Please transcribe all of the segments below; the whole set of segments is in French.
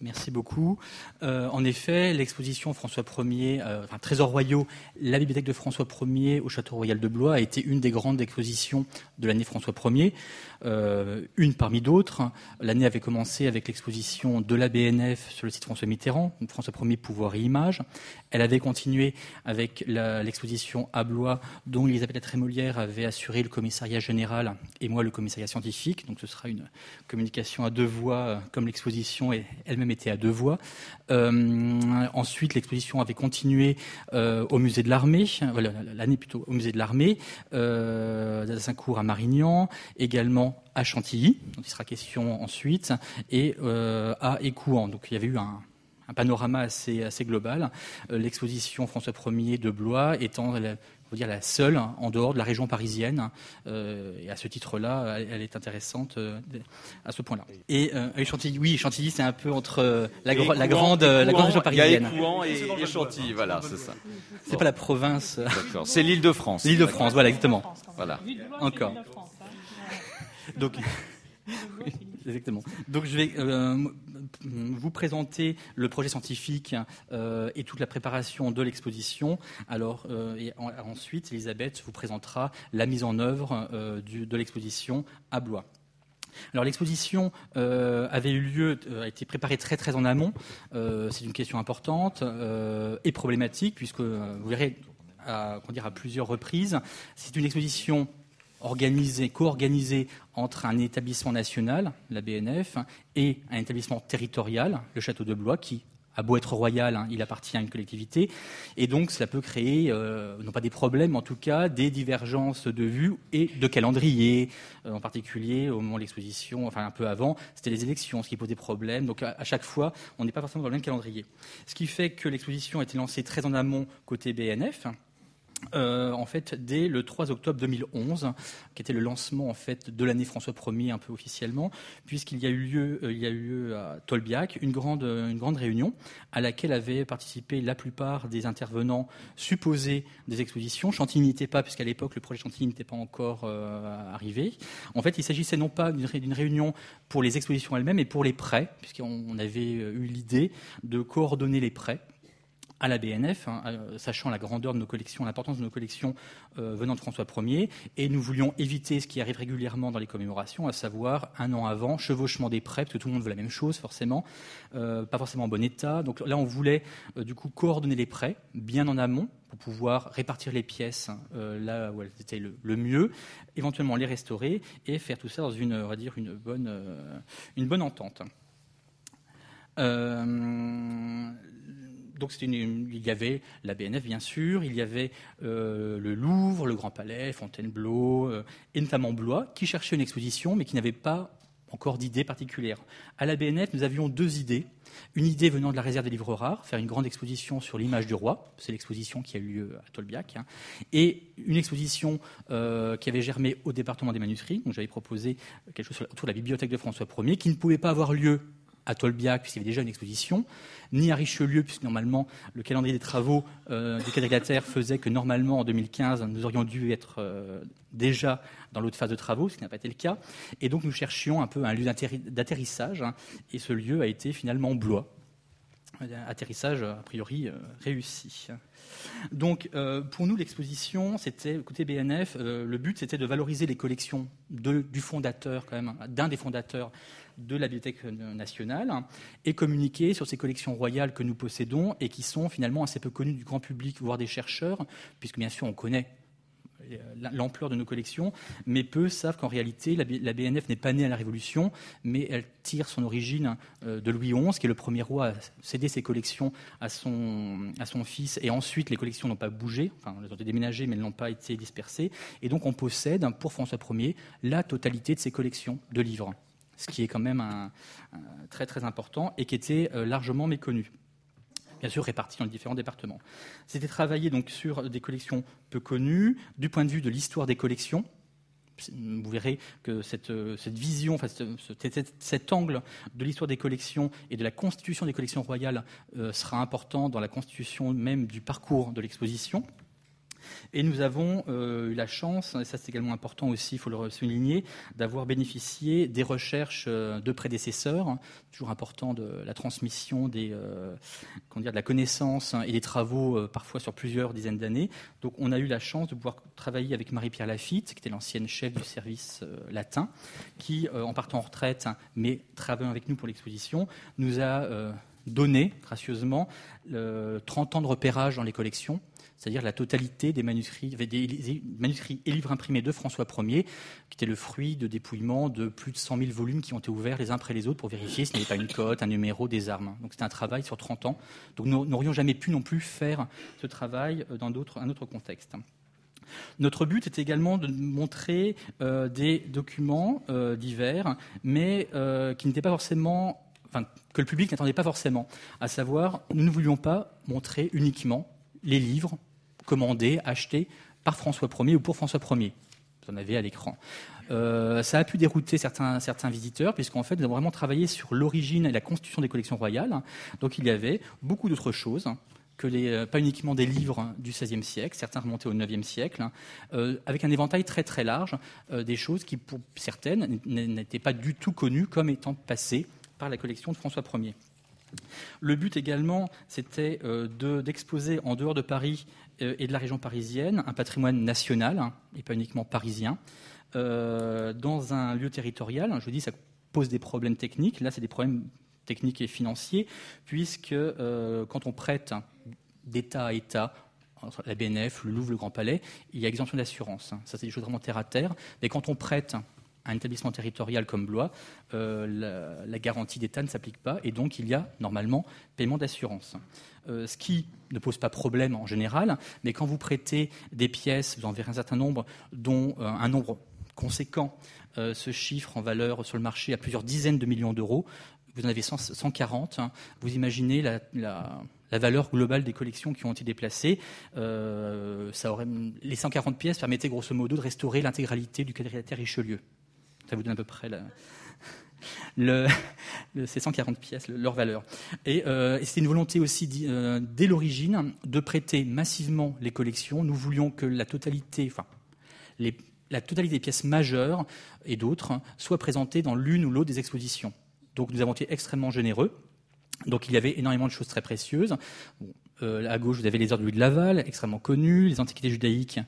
Merci beaucoup. Euh, en effet, l'exposition François Ier, euh, enfin, Trésors royaux, la bibliothèque de François Ier au Château Royal de Blois a été une des grandes expositions de l'année François Ier, euh, une parmi d'autres. L'année avait commencé avec l'exposition de la BNF sur le site François Mitterrand, François Ier, pouvoir et image. Elle avait continué avec l'exposition à Blois, dont Elisabeth Trémolière avait assuré le commissariat général et moi le commissariat scientifique. Donc ce sera une communication à deux voix, comme l'exposition est elle-même était à deux voies. Euh, ensuite, l'exposition avait continué euh, au musée de l'armée, l'année plutôt au musée de l'armée, euh, à Marignan, également à Chantilly, dont il sera question ensuite, et euh, à Écouen. Donc il y avait eu un, un panorama assez, assez global. L'exposition François Ier de Blois étant on dire la seule hein, en dehors de la région parisienne. Euh, et à ce titre-là, elle, est intéressante euh, à ce point-là. Et euh, Chantilly, oui, Chantilly, c'est un peu entre la, la grande, la grande région parisienne. Il y a et, et, Chantilly, voilà, c'est ça. C'est pas la province. D'accord. C'est l'île de France. L'île de France, voilà, exactement. Voilà. Encore. Donc. Exactement. Donc je vais euh, vous présenter le projet scientifique euh, et toute la préparation de l'exposition. Alors euh, et ensuite, Elisabeth vous présentera la mise en œuvre de l'exposition à Blois. Alors l'exposition avait eu lieu, a été préparée très très en amont. C'est une question importante et problématique puisque vous verrez à, dire, à plusieurs reprises, c'est une exposition organisé, co-organisé entre un établissement national, la BNF, et un établissement territorial, le Château de Blois, qui a beau être royal, hein, il appartient à une collectivité, et donc cela peut créer, euh, non pas des problèmes, en tout cas des divergences de vues et de calendrier, euh, en particulier au moment de l'exposition, enfin un peu avant, c'était les élections, ce qui posait problème, donc à, chaque fois, on n'est pas forcément dans le même calendrier. Ce qui fait que l'exposition a été lancée très en amont côté BNF, euh, en fait dès le 3 octobre 2011, qui était le lancement en fait de l'année François Ier un peu officiellement, puisqu'il y a eu lieu, euh, y a eu lieu à Tolbiac une grande, une grande réunion à laquelle avaient participé la plupart des intervenants supposés des expositions. Chantilly n'y était pas, puisqu'à l'époque le projet Chantilly n'était pas encore euh, arrivé. En fait, il s'agissait non pas d'une réunion pour les expositions elles-mêmes, mais pour les prêts, puisqu'on avait eu l'idée de coordonner les prêts à la BNF, hein, euh, sachant la grandeur de nos collections, l'importance de nos collections euh, venant de François Ier, et nous voulions éviter ce qui arrive régulièrement dans les commémorations, à savoir un an avant, chevauchement des prêts, parce que tout le monde veut la même chose forcément, euh, pas forcément en bon état. Donc là, on voulait du coup coordonner les prêts bien en amont pour pouvoir répartir les pièces là où elles étaient le, mieux, éventuellement les restaurer et faire tout ça dans une, on va dire, une bonne, une bonne entente. Donc il y avait la BNF bien sûr, il y avait euh, le Louvre, le Grand Palais, Fontainebleau, euh, et notamment Blois, qui cherchaient une exposition mais qui n'avaient pas encore d'idée particulière. À la BNF, nous avions deux idées. Une idée venant de la réserve des livres rares, faire une grande exposition sur l'image du roi, c'est l'exposition qui a eu lieu à Tolbiac, hein, et une exposition euh, qui avait germé au département des manuscrits. Donc j'avais proposé quelque chose autour de la bibliothèque de François Ier, qui ne pouvait pas avoir lieu à Tolbiac, puisqu'il y avait déjà une exposition, ni à Richelieu, puisque normalement le calendrier des travaux euh, du quadrilatère faisait que normalement en 2015 nous aurions dû être euh, déjà dans l'autre phase de travaux, ce qui n'a pas été le cas. Et donc nous cherchions un peu un lieu d'atterrissage, hein, et ce lieu a été finalement Blois. Atterrissage a priori euh, réussi. Donc, pour nous, l'exposition, c'était, côté BNF, le but, c'était de valoriser les collections du fondateur, quand même, d'un des fondateurs de la Bibliothèque nationale et communiquer sur ces collections royales que nous possédons et qui sont finalement assez peu connues du grand public, voire des chercheurs, puisque bien sûr on connaît euh, l'ampleur de nos collections, mais peu savent qu'en réalité, la BNF n'est pas née à la Révolution, mais elle tire son origine euh, de Louis XI, qui est le premier roi à céder ses collections à son, fils, et ensuite les collections n'ont pas bougé, enfin, elles ont été déménagées, mais elles n'ont pas été dispersées, et donc on possède, pour François Ier, la totalité de ses collections de livres ce qui est quand même très très important et qui était euh, largement méconnu bien sûr répartis dans les différents départements. C'était travailler donc sur des collections peu connues, du point de vue de l'histoire des collections. Vous verrez que cette, euh, vision, cet, angle de l'histoire des collections et de la constitution des collections royales euh, sera important dans la constitution même du parcours de l'exposition. Et nous avons eu la chance, et ça c'est également important aussi, il faut le souligner, d'avoir bénéficié des recherches de prédécesseurs, toujours important de la transmission des, dire, de la connaissance et des travaux parfois sur plusieurs dizaines d'années. Donc on a eu la chance de pouvoir travailler avec Marie-Pierre Lafitte, qui était l'ancienne chef du service latin, qui, en partant en retraite, mais travaillant avec nous pour l'exposition, nous a donné gracieusement 30 ans de repérage dans les collections, c'est-à-dire la totalité des manuscrits, des manuscrits et livres imprimés de François Ier, qui était le fruit de dépouillements de plus de 100 000 volumes qui ont été ouverts les uns après les autres pour vérifier si ce n'était pas une cote, un numéro, des armes. Donc c'était un travail sur 30 ans. Donc nous n'aurions jamais pu non plus faire ce travail dans un autre contexte. Notre but était également de montrer euh, des documents euh, divers, mais euh, qui n'étaient pas forcément que le public n'attendait pas forcément. À savoir, nous ne voulions pas montrer uniquement les livres commandés, achetés par François Ier ou pour François Ier. Vous en avez à l'écran. Euh, ça a pu dérouter certains, visiteurs, puisqu'en fait, nous avons vraiment travaillé sur l'origine et la constitution des collections royales. Donc, il y avait beaucoup d'autres choses que les, euh, pas uniquement des livres du XVIe siècle, certains remontaient au IXe siècle, hein, euh, avec un éventail très très large, des choses qui, pour certaines, n'étaient pas du tout connues comme étant passées par la collection de François Ier. Le but également, c'était euh, d'exposer en dehors de Paris euh, et de la région parisienne un patrimoine national, hein, et pas uniquement parisien, euh, dans un lieu territorial. Je vous dis, ça pose des problèmes techniques. Là, c'est des problèmes techniques et financiers, puisque quand on prête d'État à État, entre la BNF, le Louvre, le Grand Palais, il y a exemption d'assurance. Ça, c'est des choses vraiment terre à terre. Mais quand on prête un établissement territorial comme Blois, euh, la, garantie d'État ne s'applique pas et donc il y a normalement paiement d'assurance. Euh, ce qui ne pose pas problème en général, mais quand vous prêtez des pièces, vous en verrez un certain nombre, dont euh, un nombre conséquent se chiffre en valeur sur le marché à plusieurs dizaines de millions d'euros, vous en avez 140, hein. vous imaginez la, valeur globale des collections qui ont été déplacées. les 140 pièces permettaient grosso modo de restaurer l'intégralité du quadrilatère Richelieu. Ça vous donne à peu près ces 140 pièces, leur valeur. Et, euh, c'est une volonté aussi, euh, dès l'origine, de prêter massivement les collections. Nous voulions que la totalité, enfin, la totalité des pièces majeures et d'autres soient présentées dans l'une ou l'autre des expositions. Donc nous avons été extrêmement généreux. Donc il y avait énormément de choses très précieuses. Euh, à gauche, vous avez les heures de Louis de Laval, extrêmement connus, les antiquités judaïques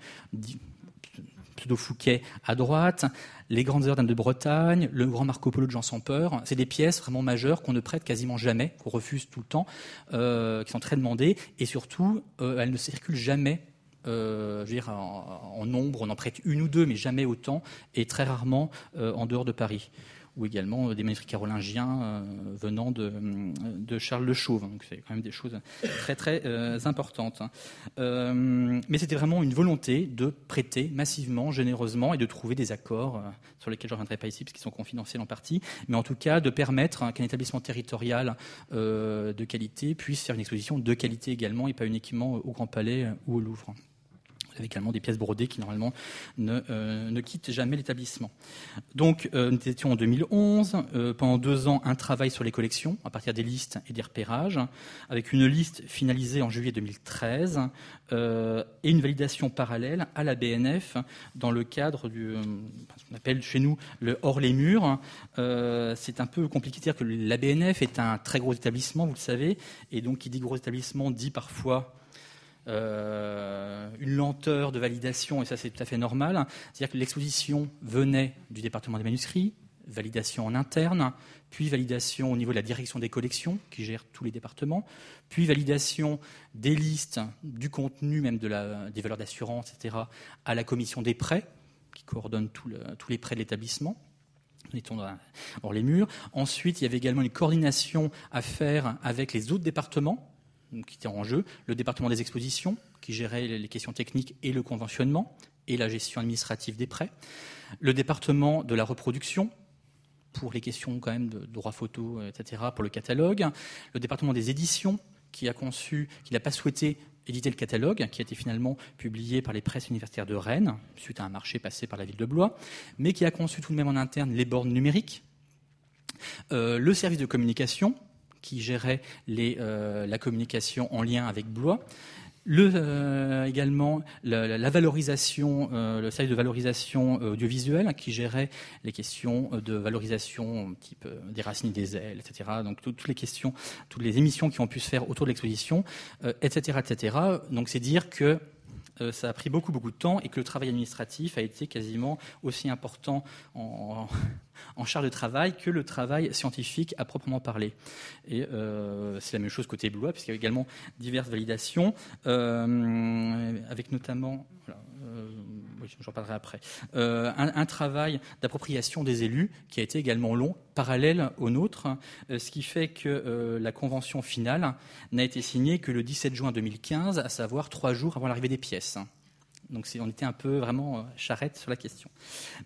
pseudo Fouquet à droite, les grandes heures d'Anne de Bretagne, le grand Marco Polo de Jean sans peur. C'est des pièces vraiment majeures qu'on ne prête quasiment jamais, qu'on refuse tout le temps, euh, qui sont très demandées, et surtout, euh, elles ne circulent jamais. Euh, en, nombre, on en prête une ou deux, mais jamais autant, et très rarement en dehors de Paris ou également des manuscrits carolingiens euh, venant de, de, Charles Le Chauve. Donc c'est quand même des choses très très euh, importantes. Hein. Euh, mais c'était vraiment une volonté de prêter massivement, généreusement et de trouver des accords sur lesquels je ne reviendrai pas ici parce qu'ils sont confidentiels en partie, mais en tout cas de permettre qu'un établissement territorial de qualité puisse faire une exposition de qualité également et pas uniquement au Grand Palais ou au Louvre également des pièces brodées qui normalement ne, euh, ne quittent jamais l'établissement. Donc euh, nous étions en 2011, euh, pendant deux ans un travail sur les collections à partir des listes et des repérages, avec une liste finalisée en juillet 2013 et une validation parallèle à la BNF dans le cadre du ce qu'on appelle chez nous le hors les murs. C'est un peu compliqué de dire que la BNF est un très gros établissement, vous le savez, et donc qui dit gros établissement dit parfois euh, une lenteur de validation, et ça c'est tout à fait normal. C'est-à-dire que l'exposition venait du département des manuscrits, validation en interne, puis validation au niveau de la direction des collections, qui gère tous les départements, puis validation des listes, du contenu, même des valeurs d'assurance, etc., à la commission des prêts, qui coordonne tous les prêts de l'établissement. Hors les murs. Ensuite, il y avait également une coordination à faire avec les autres départements, qui était en jeu, le département des expositions, qui gérait les questions techniques et le conventionnement, et la gestion administrative des prêts, le département de la reproduction, pour les questions quand même de droit photo, etc., pour le catalogue, le département des éditions, qui a conçu, qui n'a pas souhaité éditer le catalogue, qui a été finalement publié par les presses universitaires de Rennes, suite à un marché passé par la ville de Blois, mais qui a conçu tout de même en interne les bornes numériques, euh, le service de communication, qui gérait euh, la communication en lien avec Blois, euh, également la, valorisation, euh, le service de valorisation audiovisuelle qui gérait les questions de valorisation type des racines des ailes, etc. Donc toutes les questions, toutes les émissions qui ont pu se faire autour de l'exposition, etc., etc. Donc c'est dire que ça a pris beaucoup beaucoup de temps et que le travail administratif a été quasiment aussi important en, en charge de travail que le travail scientifique à proprement parler. Et euh, c'est la même chose côté Blois, puisqu'il y a également diverses validations, euh, avec notamment, euh, j'en parlerai après, un, travail d'appropriation des élus qui a été également long, parallèle au nôtre, ce qui fait que la convention finale n'a été signée que le 17 juin 2015, à savoir trois jours avant l'arrivée des pièces. Donc on était un peu vraiment euh, charrette sur la question.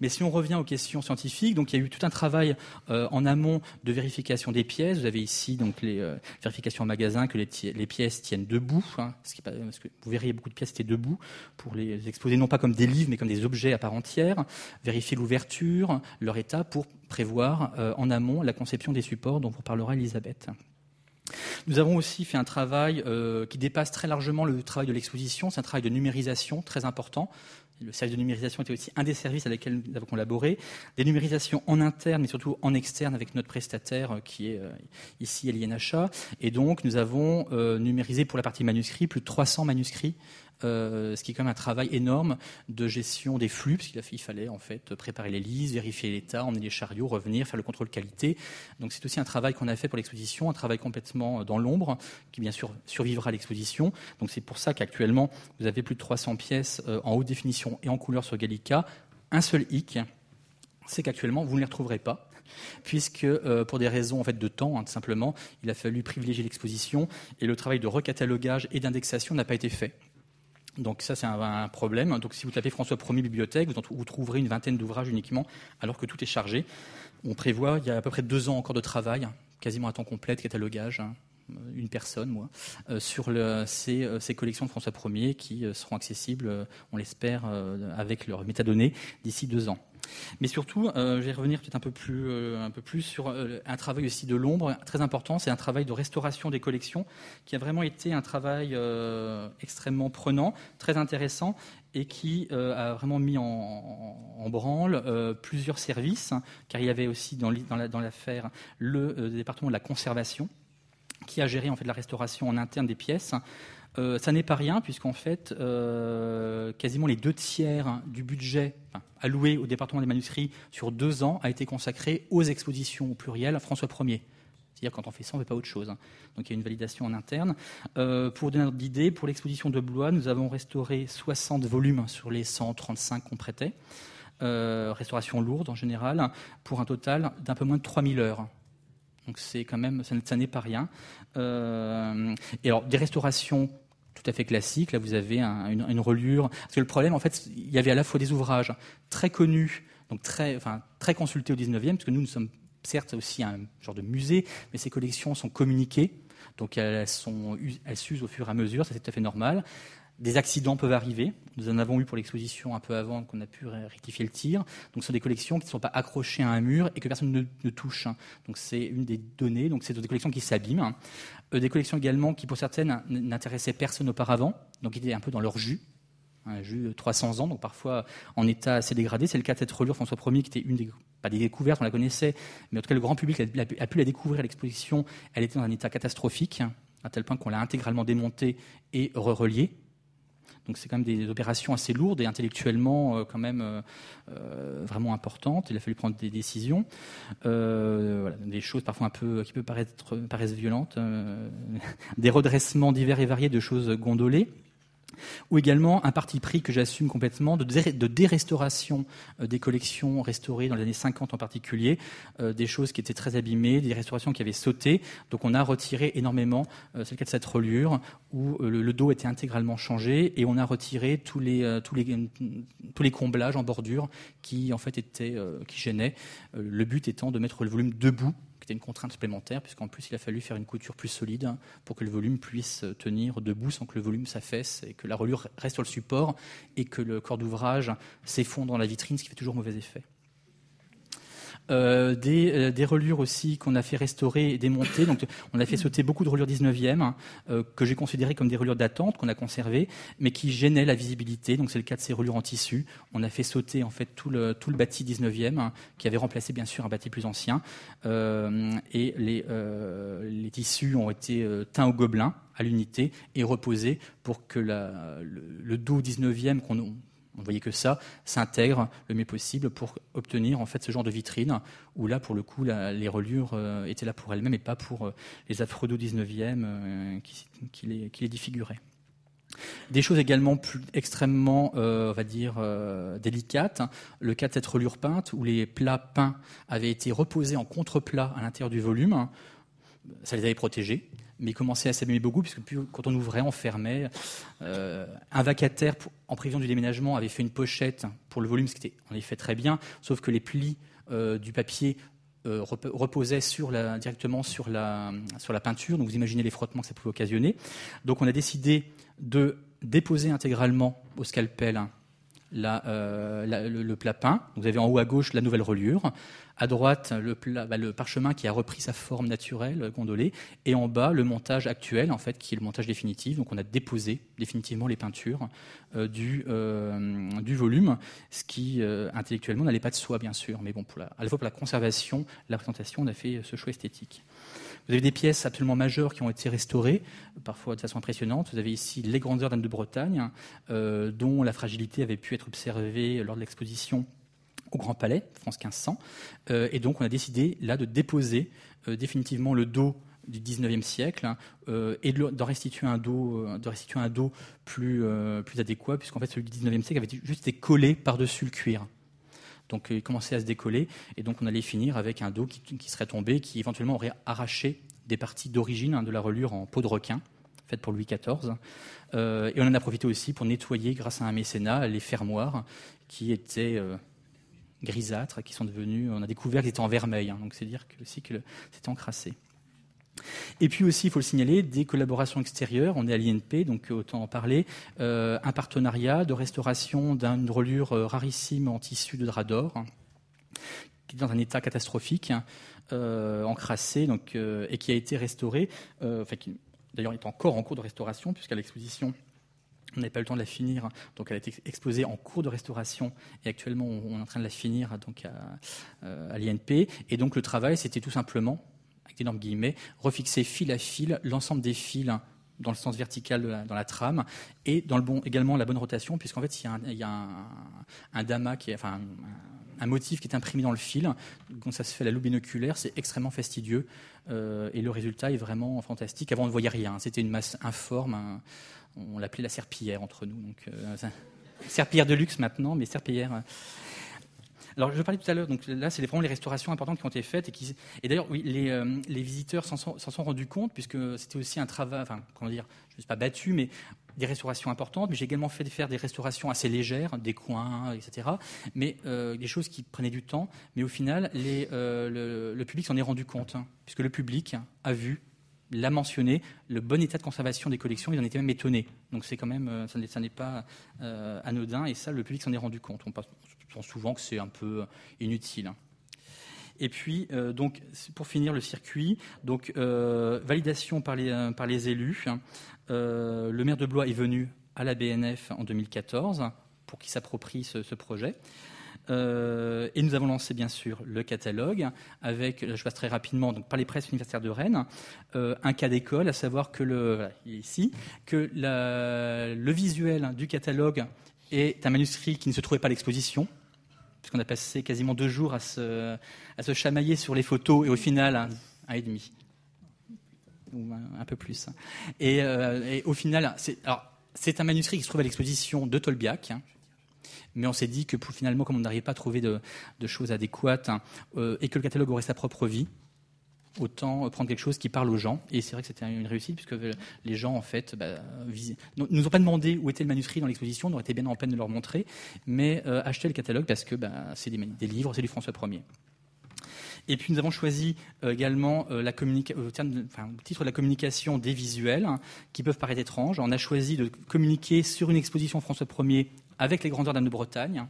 Mais si on revient aux questions scientifiques, donc il y a eu tout un travail euh, en amont de vérification des pièces. Vous avez ici donc les euh, vérifications en magasin que les, pièces tiennent debout, hein, parce que vous verriez beaucoup de pièces étaient debout pour les exposer non pas comme des livres mais comme des objets à part entière. Vérifier l'ouverture, leur état pour prévoir en amont la conception des supports dont vous parlera Elisabeth. Nous avons aussi fait un travail euh, qui dépasse très largement le travail de l'exposition, c'est un travail de numérisation très important. Le service de numérisation était aussi un des services avec lesquels nous avons collaboré. Des numérisations en interne, mais surtout en externe avec notre prestataire euh, qui est euh, ici l'INHA. Et donc, nous avons numérisé pour la partie manuscrit plus de 300 manuscrits euh, ce qui est quand même un travail énorme de gestion des flux, parce qu'il fallait en fait préparer les lises, vérifier l'état, emmener les chariots, revenir, faire le contrôle qualité. Donc c'est aussi un travail qu'on a fait pour l'exposition, un travail complètement dans l'ombre, qui bien sûr survivra à l'exposition. Donc c'est pour ça qu'actuellement, vous avez plus de 300 pièces euh, en haute définition et en couleur sur Gallica. Un seul hic, c'est qu'actuellement, vous ne les retrouverez pas puisque euh, pour des raisons en fait de temps, hein, tout simplement, il a fallu privilégier l'exposition et le travail de recatalogage et d'indexation n'a pas été fait. Donc ça, c'est un, problème. Donc si vous tapez François Ier bibliothèque, vous, trouverez une vingtaine d'ouvrages uniquement, alors que tout est chargé. On prévoit, il y a à peu près deux ans encore de travail, quasiment à temps complet, de catalogage, hein, une personne, moi, euh, sur ces, euh, ces, collections de François Ier qui euh, seront accessibles, on l'espère, avec leurs métadonnées d'ici deux ans. Mais surtout, euh, je vais revenir peut-être un peu plus, euh, sur euh, un travail aussi de l'ombre très important. C'est un travail de restauration des collections qui a vraiment été un travail extrêmement prenant, très intéressant et qui a vraiment mis en, branle plusieurs services, car il y avait aussi dans l'affaire le département de la conservation qui a géré en fait la restauration en interne des pièces. ça n'est pas rien, puisqu'en fait, quasiment les deux tiers du budget, alloué au département des manuscrits sur deux ans a été consacré aux expositions au pluriel François Ier. C'est-à-dire quand on fait ça, on ne fait pas autre chose. Hein. Donc il y a une validation en interne. Euh, pour donner une idée, pour l'exposition de Blois, nous avons restauré 60 volumes sur les 135 qu'on prêtait. Euh, restauration lourde en général, pour un total d'un peu moins de 3000 heures. Donc c'est quand même, ça, n'est pas rien. Euh, et alors des restaurations tout à fait classique. Là, vous avez une, reliure. Parce que le problème, en fait, il y avait à la fois des ouvrages très connus, donc très, enfin, très consultés au 19e, parce nous, nous sommes certes aussi un genre de musée, mais ces collections sont communiquées, donc elles s'usent au fur et à mesure, c'est tout à fait normal. Des accidents peuvent arriver. Nous en avons eu pour l'exposition un peu avant qu'on a pu rectifier le tir. Donc, ce sont des collections qui ne sont pas accrochées à un mur et que personne ne, touche. Donc, c'est une des données. Donc, c'est des collections qui s'abîment. Euh, des collections également qui, pour certaines, n'intéressaient personne auparavant. Donc, ils étaient un peu dans leur jus. Un jus de 300 ans, donc parfois en état assez dégradé. C'est le cas de cette reliure François Ier, qui était une des, pas des découvertes, on la connaissait, mais en tout cas le grand public a, pu la découvrir à l'exposition. Elle était dans un état catastrophique, à tel point qu'on l'a intégralement démontée et re-reliée. Donc c'est quand même des opérations assez lourdes et intellectuellement euh, quand même euh, euh, vraiment importantes. Il a fallu prendre des décisions, des choses parfois un peu qui peuvent paraître paraissent violentes, des redressements divers et variés de choses gondolées ou également un parti pris que j'assume complètement de, dérestauration euh, des collections restaurées dans les années 50 en particulier, euh, des choses qui étaient très abîmées, des restaurations qui avaient sauté. Donc on a retiré énormément, euh, c'est le cas de cette reliure, où le, dos était intégralement changé et on a retiré tous les, tous les, tous les comblages en bordure qui en fait étaient, qui gênaient. le but étant de mettre le volume debout c'était une contrainte supplémentaire, puisqu'en plus il a fallu faire une couture plus solide pour que le volume puisse tenir debout sans que le volume s'affaisse et que la reliure reste sur le support et que le corps d'ouvrage s'effondre dans la vitrine, ce qui fait toujours mauvais effet. Euh, des, euh, des, reliures aussi qu'on a fait restaurer et démonter. Donc, on a fait sauter beaucoup de reliures 19e euh, que j'ai considérées comme des reliures d'attente qu'on a conservées, mais qui gênaient la visibilité. Donc, c'est le cas de ces reliures en tissu. On a fait sauter en fait tout le, tout le bâti 19e qui avait remplacé bien sûr un bâti plus ancien. et les, les tissus ont été teints au gobelin à l'unité et reposés pour que le, le dos 19e qu'on on voyait que ça s'intègre le mieux possible pour obtenir en fait ce genre de vitrine où là pour le coup les reliures euh, étaient là pour elles-mêmes et pas pour euh, les du 19e euh, qui, les, qui, défiguraient. Des choses également extrêmement, on va dire, délicates. Le cas de cette reliure peinte où les plats peints avaient été reposés en contre-plat à l'intérieur du volume. Ça les avait protégés mais commençait à s'abîmer beaucoup, puisque quand on ouvrait, on fermait. Euh, un vacataire, en prévision du déménagement, avait fait une pochette pour le volume, ce qui était en effet très bien, sauf que les plis euh, du papier euh, reposaient directement sur la, peinture, donc vous imaginez les frottements que ça pouvait occasionner. Donc on a décidé de déposer intégralement au scalpel euh, le, plat peint. Vous avez en haut à gauche la nouvelle reliure. À droite, le, bah, le parchemin qui a repris sa forme naturelle, gondolée. Et en bas, le montage actuel, en fait, qui est le montage définitif. Donc, on a déposé définitivement les peintures euh, du, euh, du volume, ce qui, intellectuellement, n'allait pas de soi, bien sûr. Mais bon, pour la, à la fois pour la conservation, la présentation, on a fait ce choix esthétique. Vous avez des pièces absolument majeures qui ont été restaurées, parfois de façon impressionnante. Vous avez ici les grandeurs d'Anne de Bretagne, euh, dont la fragilité avait pu être observée lors de l'exposition au Grand Palais, France 1500. Euh, et donc, on a décidé là de déposer euh, définitivement le dos du 19e siècle hein, et de, restituer un dos, plus, plus adéquat, puisqu'en fait celui du 19e siècle avait juste été collé par-dessus le cuir. Donc il commençait à se décoller, et donc on allait finir avec un dos qui, serait tombé, qui éventuellement aurait arraché des parties d'origine hein, de la relure en peau de requin, faite pour Louis XIV. Euh, et on en a profité aussi pour nettoyer, grâce à un mécénat, les fermoirs qui étaient euh, grisâtres, qui sont devenus, on a découvert qu'ils étaient en vermeil, hein. donc c'est dire que, aussi que c'était encrassé. Et puis aussi, il faut le signaler, des collaborations extérieures. On est à l'INP, donc autant en parler. Euh, un partenariat de restauration d'une reliure euh, rarissime en tissu de drap d'or, qui est dans un état catastrophique, euh, encrassé, et qui a été restauré. enfin, qui, d'ailleurs, est encore en cours de restauration, puisqu'à l'exposition, on n'avait pas eu le temps de la finir, donc elle a été exposée en cours de restauration et actuellement on est en train de la finir donc à, à l'INP. Et donc le travail, c'était tout simplement avec d'énormes guillemets, refixer fil à fil l'ensemble des fils dans le sens vertical dans la trame et dans le bon, également la bonne rotation, puisqu'en fait, il y a un, damas, qui enfin, un, motif qui est imprimé dans le fil. Quand ça se fait à la loupe binoculaire, c'est extrêmement fastidieux euh, et le résultat est vraiment fantastique. Avant, on ne voyait rien. C'était une masse informe. On l'appelait la serpillière entre nous. Donc, euh, serpillière de luxe maintenant, mais serpillière. Alors, je parlais tout à l'heure, donc là, c'est vraiment les restaurations importantes qui ont été faites. Et, qui, et d'ailleurs, oui, les, euh, les visiteurs s'en sont, rendus compte, puisque c'était aussi un travail, enfin, comment dire, je ne suis pas battu, mais des restaurations importantes, mais j'ai également fait faire des restaurations assez légères, des coins, etc. Mais euh, des choses qui prenaient du temps. Mais au final, les, euh, le, public s'en est rendu compte, hein, puisque le public a vu l'a mentionné, le bon état de conservation des collections, ils en étaient même étonnés. Donc c'est quand même, ça n'est pas anodin, et ça, le public s'en est rendu compte. On passe, souvent que c'est un peu inutile. Et puis, euh, donc, pour finir le circuit, donc euh, validation par les, euh, par les élus. le maire de Blois est venu à la BNF en 2014 pour qu'il s'approprie ce, projet. Et nous avons lancé bien sûr le catalogue avec, je passe très rapidement, donc par les presses universitaires de Rennes, un cas d'école, à savoir que le, ici, que le visuel du catalogue est un manuscrit qui ne se trouvait pas à l'exposition, puisqu'on a passé quasiment deux jours à se, à se chamailler sur les photos, et au final, un, et demi, ou un, peu plus. Euh, et, au final, c'est un manuscrit qui se trouve à l'exposition de Tolbiac, hein. Mais on s'est dit que finalement, comme on n'arrivait pas à trouver de, choses adéquates, hein, euh, et que le catalogue aurait sa propre vie, autant prendre quelque chose qui parle aux gens. Et c'est vrai que c'était une réussite, puisque les gens, en fait, bah, nous ont pas demandé où était le manuscrit dans l'exposition, on aurait été bien en peine de leur montrer, mais euh, acheter le catalogue parce que bah, c'est des, livres, c'est du François Ier. Et puis nous avons choisi euh, également euh, la au, titre de la communication des visuels hein, qui peuvent paraître étranges. On a choisi de communiquer sur une exposition François Ier avec les grandeurs d'Anne de Bretagne,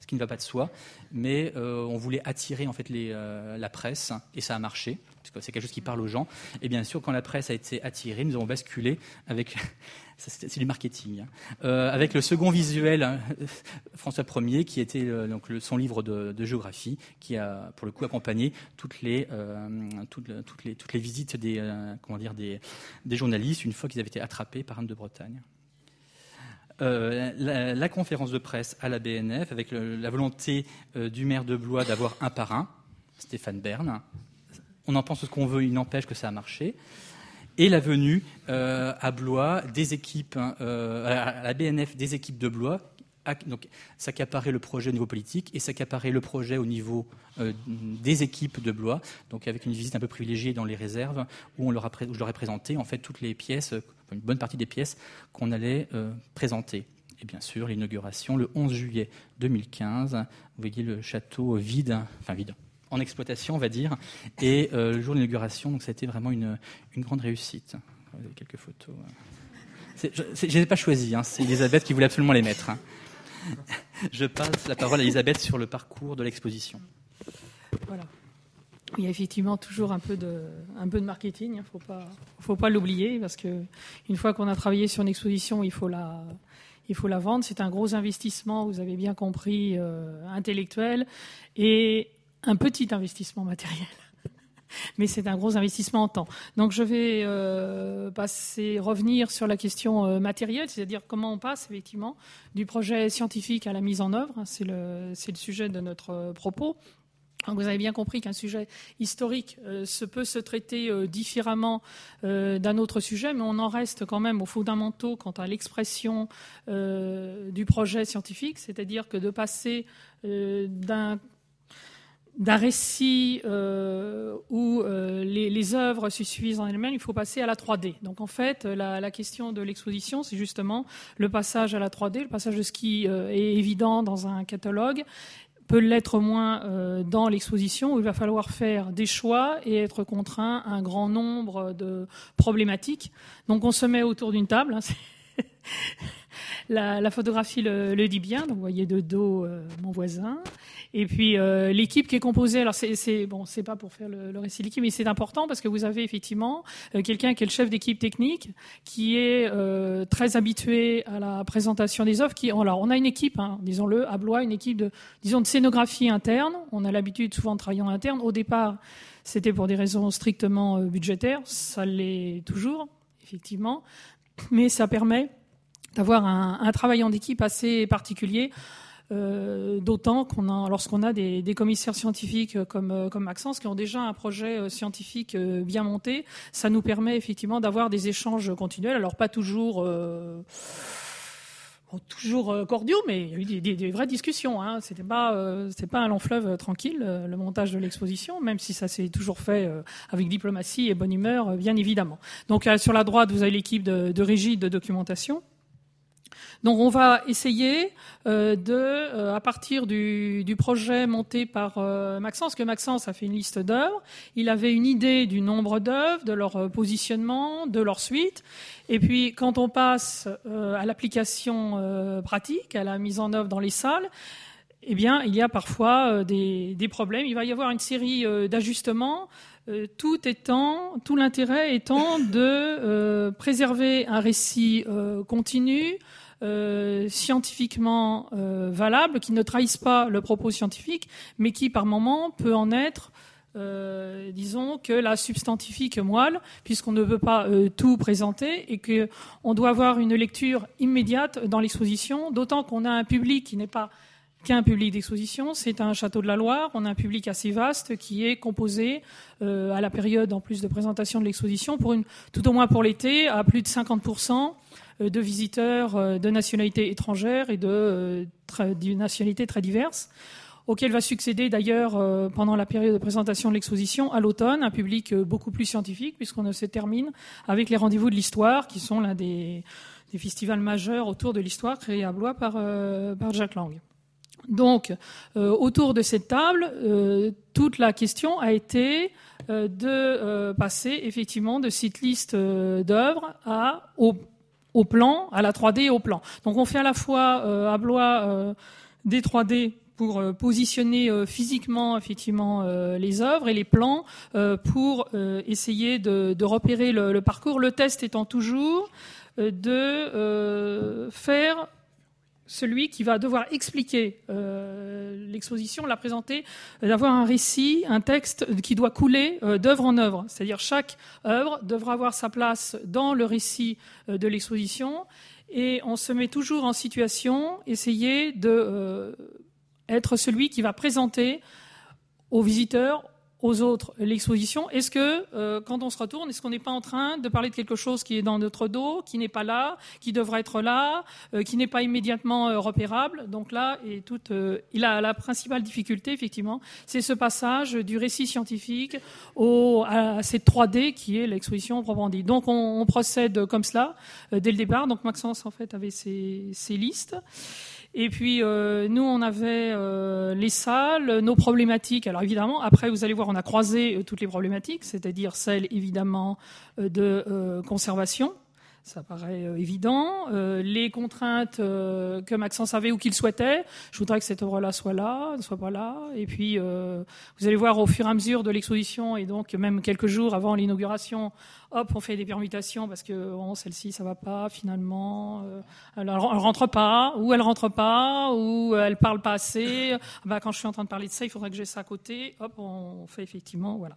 ce qui ne va pas de soi, mais on voulait attirer en fait les, la presse, et ça a marché, parce que c'est quelque chose qui parle aux gens. Et bien sûr, quand la presse a été attirée, nous avons basculé avec c'est du marketing. Hein. Euh, avec le second visuel, hein, François Ier, qui était euh, donc son livre de, géographie, qui a pour le coup accompagné toutes les, euh, toutes, les, toutes les visites des, comment dire, des, des journalistes une fois qu'ils avaient été attrapés par Anne de Bretagne. La, conférence de presse à la BNF, avec la volonté du maire de Blois d'avoir un parrain, Stéphane Bern. On en pense ce qu'on veut, il n'empêche que ça a marché et la venue euh, à Blois des équipes, hein, euh, à la BNF des équipes de Blois, donc s'accaparer le projet au niveau politique et s'accaparer le projet au niveau euh, des équipes de Blois, donc avec une visite un peu privilégiée dans les réserves où, on leur a, où je leur ai présenté en fait toutes les pièces, une bonne partie des pièces qu'on allait présenter. Et bien sûr, l'inauguration le 11 juillet 2015. Vous voyez le château vide, enfin vide, en exploitation, on va dire. Et euh, le jour de l'inauguration, donc ça a été vraiment une, grande réussite. Vous avez quelques photos. Je ne les pas choisies, hein. c'est Elisabeth qui voulait absolument les mettre. Hein. Je passe la parole à Elisabeth sur le parcours de l'exposition. Voilà. Il y a effectivement toujours un peu de, marketing, il hein. ne faut pas, l'oublier, parce qu'une fois qu'on a travaillé sur une exposition, il faut la, il faut la vendre. C'est un gros investissement, vous avez bien compris, euh, intellectuel. Et un petit investissement matériel. Mais c'est un gros investissement en temps. Donc je vais euh, passer, revenir sur la question euh, matérielle, c'est-à-dire comment on passe effectivement du projet scientifique à la mise en œuvre. C'est le, le sujet de notre euh, propos. Vous avez bien compris qu'un sujet historique se peut se traiter différemment d'un autre sujet, mais on en reste quand même aux fondamentaux quant à l'expression du projet scientifique, c'est-à-dire que de passer d'un d'un récit euh, où euh, les, les, œuvres se suffisent en elles-mêmes, il faut passer à la 3D. Donc en fait, la, la question de l'exposition, c'est justement le passage à la 3D. Le passage de ce qui euh, est évident dans un catalogue peut l'être moins euh, dans l'exposition où il va falloir faire des choix et être contraint à un grand nombre de problématiques. Donc on se met autour d'une table. Hein, la, photographie le, dit bien. Donc vous voyez de dos mon voisin. Et puis euh, l'équipe qui est composée, alors c'est bon, c'est pas pour faire le, le récit l'équipe, mais c'est important parce que vous avez effectivement euh, quelqu'un qui est le chef d'équipe technique, qui est euh, très habitué à la présentation des offres. Qui, alors on a une équipe, hein, disons-le, à Blois, une équipe de, disons, de scénographie interne. On a l'habitude souvent de travailler en interne. Au départ, c'était pour des raisons strictement budgétaires, ça l'est toujours, effectivement, mais ça permet d'avoir un, un travail en équipe assez particulier euh, d'autant qu'on a, lorsqu'on a des, des, commissaires scientifiques comme, euh, comme Maxence qui ont déjà un projet euh, scientifique bien monté, ça nous permet effectivement d'avoir des échanges continuels. Alors pas toujours. Euh, toujours cordiaux, mais il y a eu des, des, vraies discussions. Hein. C'était pas, euh, pas un long fleuve tranquille le montage de l'exposition, même si ça s'est toujours fait avec diplomatie et bonne humeur, bien évidemment. Donc sur la droite, vous avez l'équipe de, de régie de documentation. Donc on va essayer euh, de, euh, à partir du, projet monté par euh, Maxence, que Maxence a fait une liste d'œuvres, il avait une idée du nombre d'œuvres, de leur euh, positionnement, de leur suite, et puis quand on passe à l'application pratique, à la mise en œuvre dans les salles, eh bien, il y a parfois des, problèmes. Il va y avoir une série d'ajustements, tout l'intérêt étant de préserver un récit continu, euh, scientifiquement euh, valable, qui ne trahissent pas le propos scientifique, mais qui par moment peut en être euh, disons que la substantifique moelle, puisqu'on ne veut pas euh, tout présenter et qu'on doit avoir une lecture immédiate dans l'exposition, d'autant qu'on a un public qui n'est pas qu'un public d'exposition, c'est un château de la Loire, on a un public assez vaste qui est composé à la période en plus de présentation de l'exposition, pour une, tout au moins pour l'été, à plus de 50% euh, de visiteurs euh, de nationalités étrangères et de, euh, de nationalités très diverses auquel va succéder d'ailleurs pendant la période de présentation de l'exposition à l'automne un public beaucoup plus scientifique puisqu'on se termine avec les rendez-vous de l'histoire qui sont l'un des, festivals majeurs autour de l'histoire créés à Blois par, Jacques Lang. Donc autour de cette table, toute la question a été de passer effectivement de cette liste d'œuvres à au plan, à la 3D et au plan. Donc on fait à la fois euh, à Blois euh, des 3D pour positionner physiquement effectivement les œuvres et les plans pour essayer de, repérer le, parcours. Le test étant toujours de faire celui qui va devoir expliquer euh, l'exposition, la présenter, euh, d'avoir un récit, un texte qui doit couler euh, d'œuvre en œuvre. C'est-à-dire chaque œuvre devra avoir sa place dans le récit de l'exposition et on se met toujours en situation, essayer de être celui qui va présenter aux visiteurs, aux autres l'exposition. Est-ce que, euh, quand on se retourne, est-ce qu'on n'est pas en train de parler de quelque chose qui est dans notre dos, qui n'est pas là, qui devrait être là, euh, qui n'est pas immédiatement euh, repérable? Donc là, et toute, il a la principale difficulté, effectivement, c'est ce passage du récit scientifique au, à cette 3D qui est l'exposition proprement dit. Donc on, on, procède comme cela dès le départ. Donc Maxence, en fait, avait ses, ses listes. Et puis euh, nous, on avait euh, les salles, nos problématiques. Alors évidemment, après, vous allez voir, on a croisé euh, toutes les problématiques, c'est-à-dire celles évidemment de conservation. Ça paraît évident. les contraintes que Maxence avait ou qu'il souhaitait, je voudrais que cette œuvre-là soit là, ne soit pas là. Et puis, vous allez voir au fur et à mesure de l'exposition, et donc même quelques jours avant l'inauguration, hop, on fait des permutations parce que bon, celle-ci ça va pas finalement, euh, elle, elle, rentre pas, ou elle rentre pas, ou elle parle pas assez. Ah bah, quand je suis en train de parler de ça, il faudrait que j'ai ça à côté. Hop, on fait effectivement, voilà.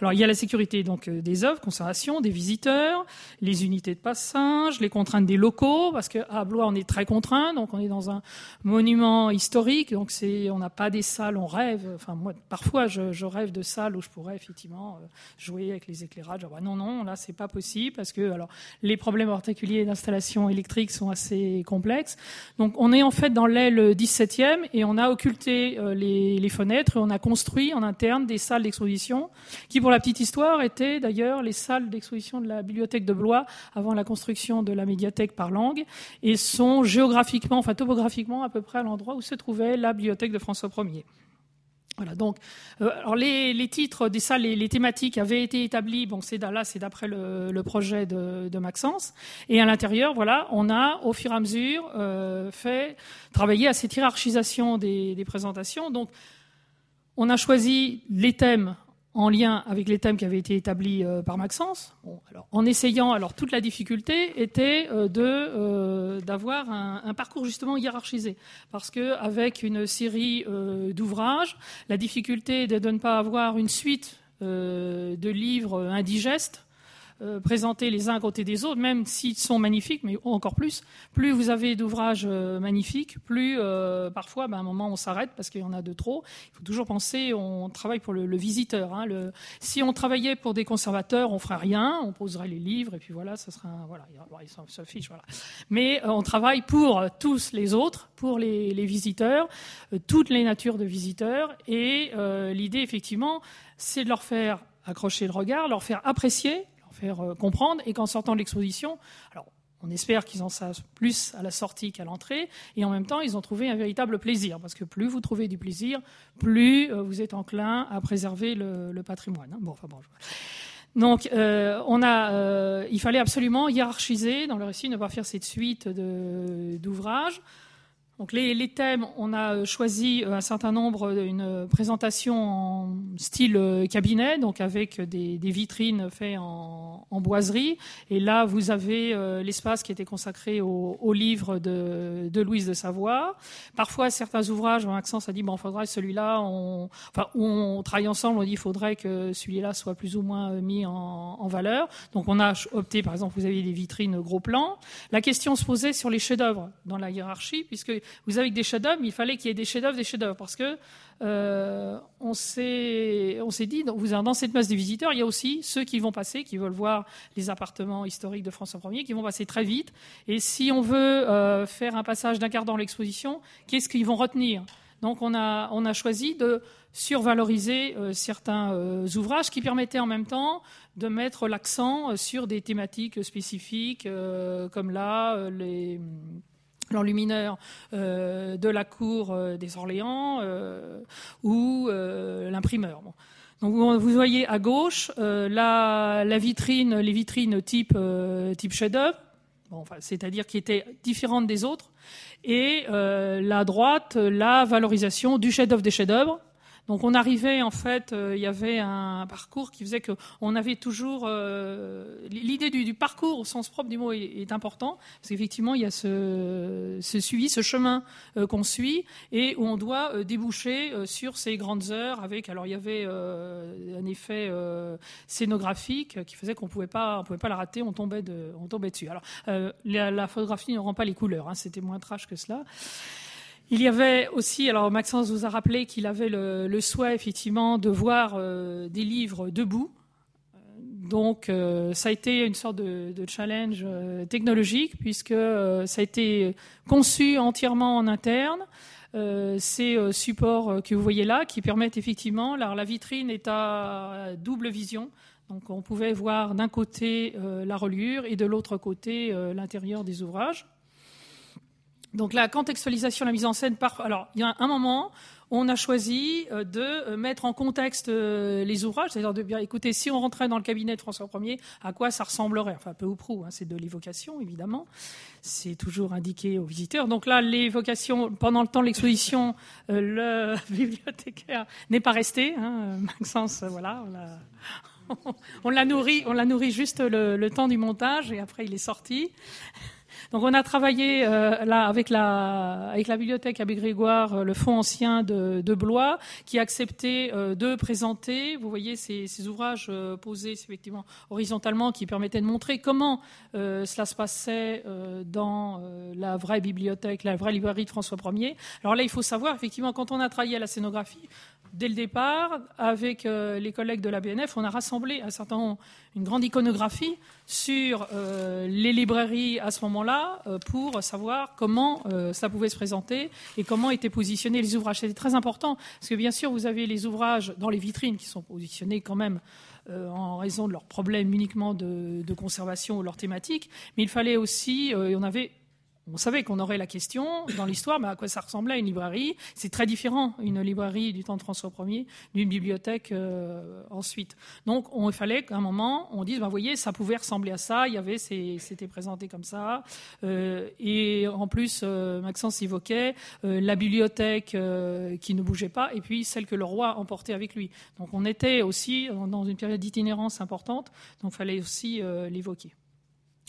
Alors il y a la sécurité donc euh, des œuvres, conservation, des visiteurs, les unités de passage, les contraintes des locaux, parce qu'à Blois on est très contraint, donc on est dans un monument historique, donc c'est, on n'a pas des salles, on rêve. Enfin moi, parfois je, je, rêve de salles où je pourrais effectivement euh, jouer avec les éclairages. bah, non non, c'est pas possible parce que alors les problèmes particuliers d'installation électrique sont assez complexes. Donc on est en fait dans l'aile 17e et on a occulté euh, les, les, fenêtres et on a construit en interne des salles d'exposition qui, pour la petite histoire, étaient d'ailleurs les salles d'exposition de la bibliothèque de Blois avant la construction de la médiathèque par langue et sont géographiquement, enfin topographiquement à peu près à l'endroit où se trouvait la bibliothèque de François Ier. Voilà, donc, euh, alors les, les, titres des salles, les, les, thématiques avaient été établis. Bon, c'est là, c'est d'après le, le, projet de, de, Maxence. Et à l'intérieur, voilà, on a au fur et à mesure euh, fait travailler à cette hiérarchisation des, des présentations. Donc, on a choisi les thèmes en lien avec les thèmes qui avaient été établis euh, par Maxence. En essayant, alors toute la difficulté était euh, de euh, d'avoir un, parcours justement hiérarchisé, parce que avec une série d'ouvrages, la difficulté de ne pas avoir une suite de livres indigestes euh, présentés les uns à côté des autres, même s'ils sont magnifiques, mais encore plus, plus vous avez d'ouvrages euh, magnifiques, plus euh, parfois, ben, à un moment, on s'arrête parce qu'il y en a de trop. Il faut toujours penser, on travaille pour le, visiteur. Hein, si on travaillait pour des conservateurs, on ferait rien, on poserait les livres et puis voilà, ça serait un, voilà, ils se fichent. Mais on travaille pour tous les autres, pour les, les visiteurs, toutes les natures de visiteurs, et l'idée effectivement, c'est de leur faire accrocher le regard, leur faire apprécier euh, comprendre, et qu'en sortant de l'exposition, alors on espère qu'ils en savent plus à la sortie qu'à l'entrée, et en même temps, ils ont trouvé un véritable plaisir, parce que plus vous trouvez du plaisir, plus euh, vous êtes enclin à préserver le, patrimoine. Hein. Bon, enfin bon. Donc, euh, on a, il fallait absolument hiérarchiser dans le récit, ne pas faire cette suite d'ouvrages. Donc les, thèmes, on a euh, choisi euh, un certain nombre, euh, une présentation en style cabinet, donc avec des, vitrines faites en, boiserie. Et là, vous avez l'espace qui était consacré au, livre de, Louise de Savoie. Parfois, certains ouvrages, Maxence a dit, bon, faudrait celui-là, on, enfin, on travaille ensemble, on dit, il faudrait que celui-là soit plus ou moins mis en, en, valeur. Donc on a opté, par exemple, vous avez des vitrines gros plans. La question se posait sur les chefs-d'œuvre dans la hiérarchie, puisque vous avez des chefs-d'œuvre, il fallait qu'il y ait des chefs-d'œuvre, des chefs-d'œuvre, parce que euh, on s'est dit, dans cette masse de visiteurs, il y a aussi ceux qui vont passer, qui veulent voir les appartements historiques de François Ier, qui vont passer très vite. Et si on veut euh, faire un passage d'un quart dans l'exposition, qu'est-ce qu'ils vont retenir? Donc on a, on a choisi de survaloriser euh, certains ouvrages qui permettaient en même temps de mettre l'accent sur des thématiques spécifiques, comme là, les l'enlumineur euh, de la cour euh, des Orléans euh, ou l'imprimeur. Donc vous voyez à gauche la, vitrine, les vitrines type, type chef-d'œuvre. c'est-à-dire qui étaient différentes des autres, et la droite, la valorisation du chef-d'œuvre des chefs-d'œuvre, donc on arrivait en fait, euh, il y avait un parcours qui faisait que on avait toujours euh, l'idée du, parcours au sens propre du mot est, important parce qu'effectivement il y a ce, suivi, ce chemin euh, qu'on suit et où on doit déboucher sur ces grandes heures avec. Alors il y avait un effet scénographique qui faisait qu'on pouvait pas, on pouvait pas la rater, on tombait de, on tombait dessus. Alors la, photographie ne rend pas les couleurs, hein, c'était moins trash que cela. Il y avait aussi, alors Maxence vous a rappelé qu'il avait le, souhait effectivement de voir euh, des livres debout. Donc euh, ça a été une sorte de, challenge euh, technologique puisque ça a été conçu entièrement en interne. ces supports que vous voyez là qui permettent effectivement, alors la vitrine est à double vision, donc on pouvait voir d'un côté la reliure et de l'autre côté l'intérieur des ouvrages. Donc la contextualisation, la mise en scène, par... alors il y a un moment, on a choisi euh, de euh, mettre en contexte euh, les ouvrages, c'est-à-dire de bien écouter si on rentrait dans le cabinet de François Ier, à quoi ça ressemblerait, enfin peu ou prou, hein, c'est de l'évocation évidemment, c'est toujours indiqué aux visiteurs. Donc là, l'évocation, pendant le temps de l'exposition, le bibliothécaire n'est pas resté, hein, Maxence, voilà, on l'a nourri, on l'a nourri juste le, le temps du montage et après il est sorti. Donc on a travaillé euh, là avec la, bibliothèque Abbé Grégoire, euh, le fonds ancien de, Blois, qui a accepté euh, de présenter, vous voyez ces, ces ouvrages posés effectivement horizontalement, qui permettaient de montrer comment cela se passait dans la vraie bibliothèque, la vraie librairie de François Ier. Alors là, il faut savoir effectivement quand on a travaillé à la scénographie, dès le départ, avec les collègues de la BNF, on a rassemblé un certain une grande iconographie sur les librairies à ce moment-là euh, pour savoir comment euh, ça pouvait se présenter et comment étaient positionnés les ouvrages. C'était très important, parce que bien sûr, vous avez les ouvrages dans les vitrines qui sont positionnés quand même euh, en raison de leurs problèmes uniquement de, conservation ou leur thématique, mais il fallait aussi, on avait on savait qu'on aurait la question dans l'histoire, mais à quoi ça ressemblait une librairie? C'est très différent, une librairie du temps de François Ier, d'une bibliothèque euh, ensuite. Donc, il fallait qu'à un moment, on dise, ben, voyez, ça pouvait ressembler à ça, il y avait, c'était présenté comme ça. Euh, et en plus, euh, Maxence évoquait la bibliothèque qui ne bougeait pas, et puis celle que le roi emportait avec lui. Donc, on était aussi dans une période d'itinérance importante, donc il fallait aussi l'évoquer.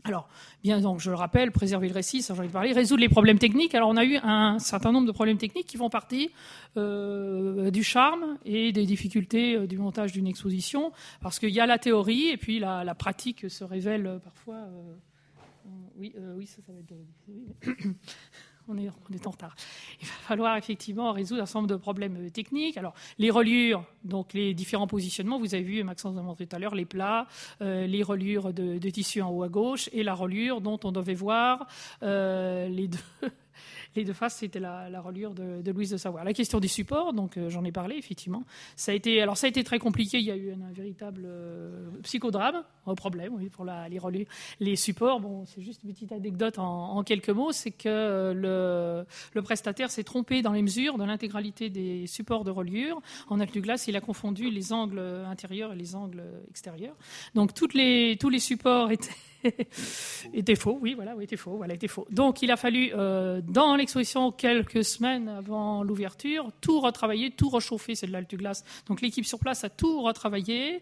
Alors, bien donc, je le rappelle, préserver le récit, ça j'en ai parlé, résoudre les problèmes techniques. Alors, on a eu un certain nombre de problèmes techniques qui font partie euh, du charme et des difficultés euh, du montage d'une exposition, parce qu'il y a la théorie et puis la, pratique se révèle parfois. Euh, oui, oui, ça, ça va être on est, en retard. Il va falloir effectivement résoudre un certain nombre de problèmes euh, techniques. Alors, les reliures, donc les différents positionnements, vous avez vu, Maxence montré tout à l'heure, les plats, euh, les reliures de, tissu en haut à gauche et la reliure dont on devait voir euh, les deux les deux faces, c'était la, la, reliure de, Louise de Savoie. La question des supports, donc euh, j'en ai parlé effectivement. Ça a été, alors ça a été très compliqué. Il y a eu un, véritable euh, psychodrame, un problème, oui, pour la, les reliures, les supports. Bon, c'est juste une petite anecdote en, quelques mots, c'est que euh, le, le, prestataire s'est trompé dans les mesures de l'intégralité des supports de reliure. En glace, il a confondu les angles intérieurs et les angles extérieurs. Donc toutes les, tous les supports étaient était faux, oui, voilà, oui, était faux, voilà, était faux. Donc il a fallu, euh, dans l'exposition, quelques semaines avant l'ouverture, tout retravailler, tout rechauffer, c'est de l'altu glace. Donc l'équipe sur place a tout retravaillé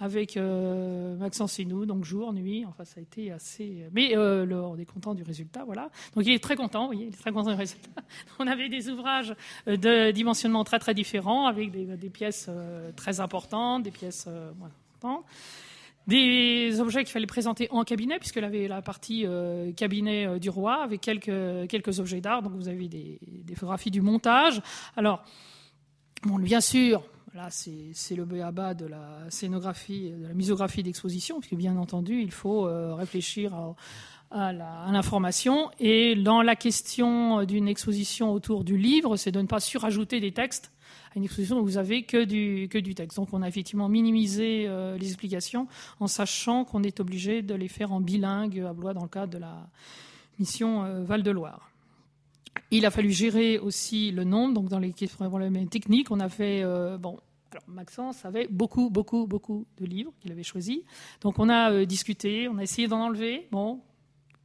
avec euh, Maxence et nous, donc jour, nuit, enfin ça a été assez... Mais euh, on est content du résultat, voilà. Donc il est très content, oui, il est très content du résultat. On avait des ouvrages de dimensionnement très très différents, avec des, des pièces très importantes, des pièces moins importantes des objets qu'il fallait présenter en cabinet, puisqu'elle avait la partie euh, cabinet euh, du roi, avec quelques, quelques objets d'art. Donc vous avez des, photographies du montage. Alors, bon, bien sûr, là c'est le béaba de la scénographie, de la misographie d'exposition, puisque bien entendu, il faut euh, réfléchir à, l'information. Et dans la question d'une exposition autour du livre, c'est de ne pas surajouter des textes à une exposition où vous avez que du, que du texte. Donc on a effectivement minimisé euh, les explications en sachant qu'on est obligé de les faire en bilingue à Blois dans le cadre de la mission euh, Val-de-Loire. Il a fallu gérer aussi le nombre, donc dans les problèmes techniques, on a fait, euh, bon, alors Maxence avait beaucoup, beaucoup, beaucoup de livres qu'il avait choisis. Donc on a discuté, on a essayé d'en enlever. Bon,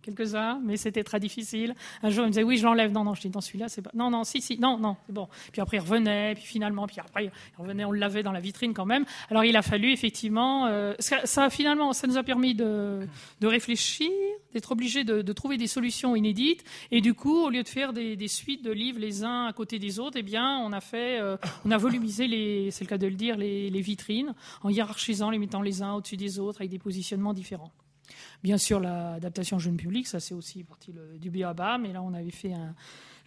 quelques-uns, mais c'était très difficile. Un jour, il me disait oui, je l'enlève. Non, non, je dis dans celui-là, c'est pas. Non, non, si, si, non, non, c'est bon. Puis après, il revenait, puis finalement, puis après, il revenait, on l'avait dans la vitrine quand même. Alors, il a fallu effectivement, euh, ça, finalement, ça nous a permis de, de réfléchir, d'être obligé de, trouver des solutions inédites. Et du coup, au lieu de faire des, suites de livres les uns à côté des autres, eh bien, on a fait, euh, on a volumisé les, c'est le cas de le dire, les vitrines en hiérarchisant, les mettant les uns au-dessus des autres avec des positionnements différents. Bien sûr, l'adaptation jeune public, ça c'est aussi partie du BABA, mais là on avait fait un,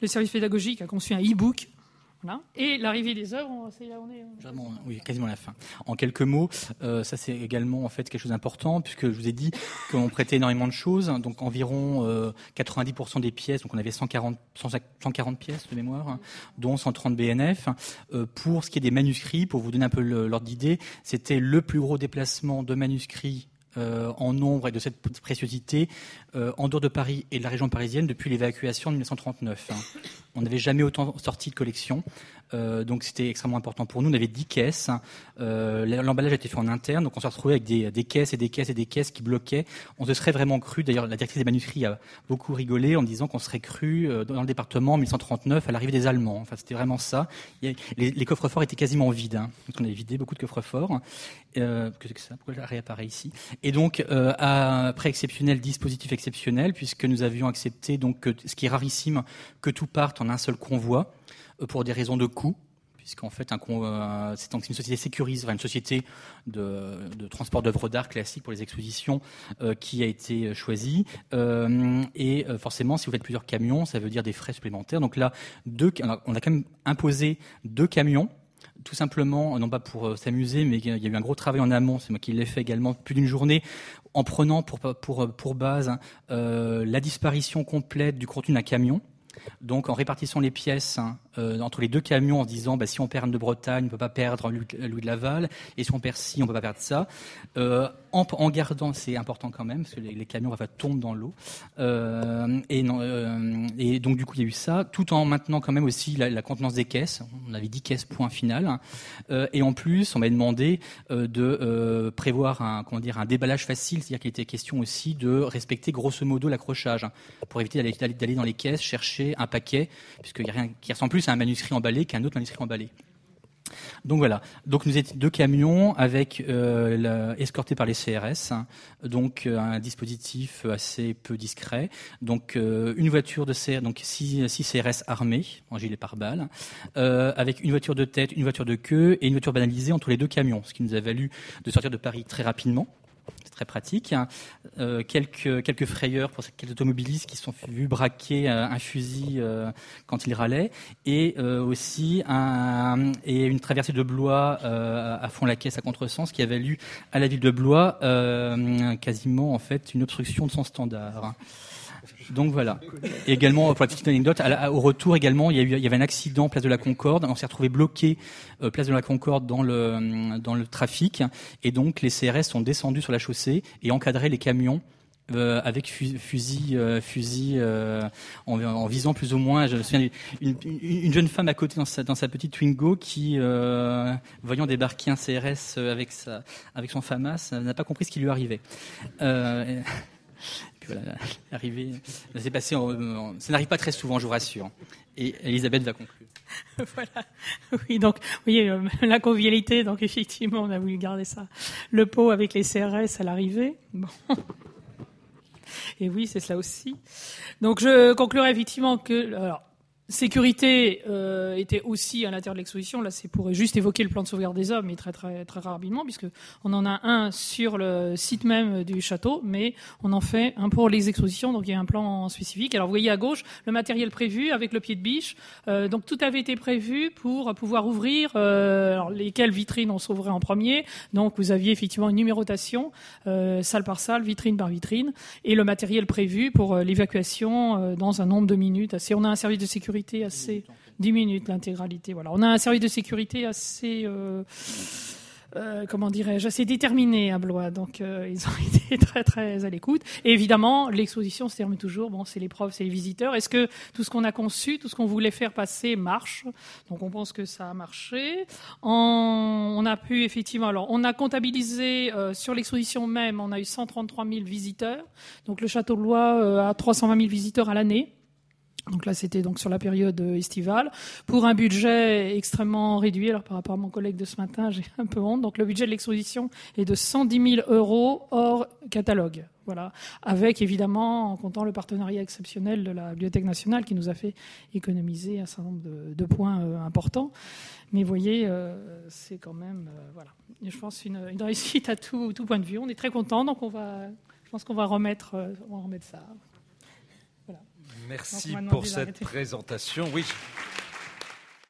le service pédagogique a conçu un e-book. Et l'arrivée des œuvres, c'est là on est. Vraiment, oui, quasiment la fin. En quelques mots, euh, ça c'est également en fait quelque chose d'important puisque je vous ai dit qu'on prêtait énormément de choses, donc environ euh, 90% des pièces, donc on avait 140, 140 pièces de mémoire, hein, dont 130 BNF. Euh, pour ce qui est des manuscrits, pour vous donner un peu l'ordre d'idée, c'était le plus gros déplacement de manuscrits euh, en nombre et de cette préciosité euh, en dehors de Paris et de la région parisienne depuis l'évacuation de 1939. Hein. On n'avait jamais autant sorti de collection. Euh, donc c'était extrêmement important pour nous. On avait 10 caisses. Euh, L'emballage a été fait en interne, donc on s'est retrouvé avec des, des, caisses et des caisses et des caisses qui bloquaient. On se serait vraiment cru. D'ailleurs, la directrice des manuscrits a beaucoup rigolé en disant qu'on serait cru euh, dans le département en 1939 à l'arrivée des Allemands. Enfin, c'était vraiment ça. Les, les coffres forts étaient quasiment vides. Hein. Donc on avait vidé beaucoup de coffres forts. Euh, que c'est ça? Pourquoi ça réapparaît ici? Et donc euh, après exceptionnel, dispositif exceptionnel, puisque nous avions accepté donc ce qui est rarissime que tout parte en un seul convoi. Euh, pour des raisons de coût, puisqu'en fait, euh, c'est une société sécurise, une société de, transport d'œuvres d'art classique pour les expositions euh, qui a été choisie. et forcément, si vous faites plusieurs camions, ça veut dire des frais supplémentaires. Donc là, on a quand même imposé deux camions tout simplement, non pas pour s'amuser, mais il y a eu un gros travail en amont, c'est moi qui l'ai fait également, plus d'une journée, en prenant pour base la disparition complète du contenu d'un camion, donc en répartissant les pièces hein, euh, entre les deux camions en disant bah, si on perd de Bretagne, on ne peut pas perdre Louis de Laval, et si on perd ci, on ne peut pas perdre ça. Euh, en, gardant, c'est important quand même, parce que les, les camions enfin, tombent dans l'eau. Euh, et, euh, donc du coup il y a eu ça, tout en maintenant quand même aussi la, contenance des caisses. On avait 10 caisses point final. Euh, et en plus, on m'a demandé de prévoir un, comment dire, un déballage facile, c'est-à-dire qu'il était question aussi de respecter grosso modo l'accrochage, hein, pour éviter d'aller dans les caisses chercher un paquet, puisqu'il n'y a rien qui ressemble plus un manuscrit emballé qu'un autre manuscrit emballé. Donc voilà. Donc nous étions deux camions avec euh, escortés par les CRS, donc euh, un dispositif assez peu discret. Donc euh, une voiture de CRS, donc six, CRS armés en gilet pare-balles, avec une voiture de tête, une voiture de queue et une voiture banalisée entre les deux camions, ce qui nous a valu de sortir de Paris très rapidement très pratique. Euh, quelques, frayeurs pour quelques automobilistes qui sont vus braquer euh, un fusil euh, quand ils râlaient, et aussi une traversée de Blois à fond la caisse à contresens qui a valu à la ville de Blois quasiment en fait une obstruction de son standard. Donc voilà. Et également, pour la petite anecdote, au retour également, il y, avait un accident place de la Concorde. On s'est retrouvé bloqué euh, place de la Concorde dans le dans le trafic, et donc les CRS sont descendus sur la chaussée et encadraient les camions euh, avec fusil, euh, fusil en, visant plus ou moins. Je me souviens une, jeune femme à côté dans sa, dans sa petite Twingo qui, voyant débarquer un CRS avec sa, avec son FAMAS, n'a pas compris ce qui lui arrivait. Ça n'arrive pas très souvent, je vous rassure. Et Elisabeth va conclure. voilà. Oui, donc, voyez, euh, la convivialité, donc effectivement, on a voulu garder ça. Le pot avec les CRS à l'arrivée. Bon. Et oui, c'est cela aussi. Donc, je conclurai effectivement que, alors, Sécurité euh, était aussi à l'intérieur de l'exposition. Là, c'est pour juste évoquer le plan de sauvegarde des hommes, mais très très très rapidement, puisque on en a un sur le site même du château, mais on en fait un pour les expositions. Donc il y a un plan spécifique. Alors vous voyez à gauche le matériel prévu avec le pied de biche. Euh, donc tout avait été prévu pour pouvoir ouvrir. Euh, alors, lesquelles vitrines on s'ouvrait en premier. Donc vous aviez effectivement une numérotation, euh, salle par salle, vitrine par vitrine, et le matériel prévu pour euh, l'évacuation euh, dans un nombre de minutes. Assez. On a un service de sécurité assez 10 minutes l'intégralité. Voilà, on a un service de sécurité assez euh, euh, comment dirais-je, assez déterminés à Blois. Donc, euh, ils ont été très, très à l'écoute. Et évidemment, l'exposition se termine toujours. Bon, c'est les profs, c'est les visiteurs. Est-ce que tout ce qu'on a conçu, tout ce qu'on voulait faire passer marche? Donc, on pense que ça a marché. on a pu effectivement, alors, on a comptabilisé sur l'exposition même, on a eu 133 000 visiteurs. Donc, le Château de Blois a 320 000 visiteurs à l'année. Donc là, c'était donc sur la période estivale, pour un budget extrêmement réduit. Alors par rapport à mon collègue de ce matin, j'ai un peu honte. Donc le budget de l'exposition est de 110 000 euros hors catalogue. Voilà, avec évidemment en comptant le partenariat exceptionnel de la Bibliothèque nationale qui nous a fait économiser un certain nombre de, points euh, importants. Mais vous voyez, euh, c'est quand même, euh, voilà, je pense une, une réussite à tout, tout, point de vue. On est très content, donc on va, je pense qu'on va remettre, on va remettre ça. Merci pour cette présentation. Oui.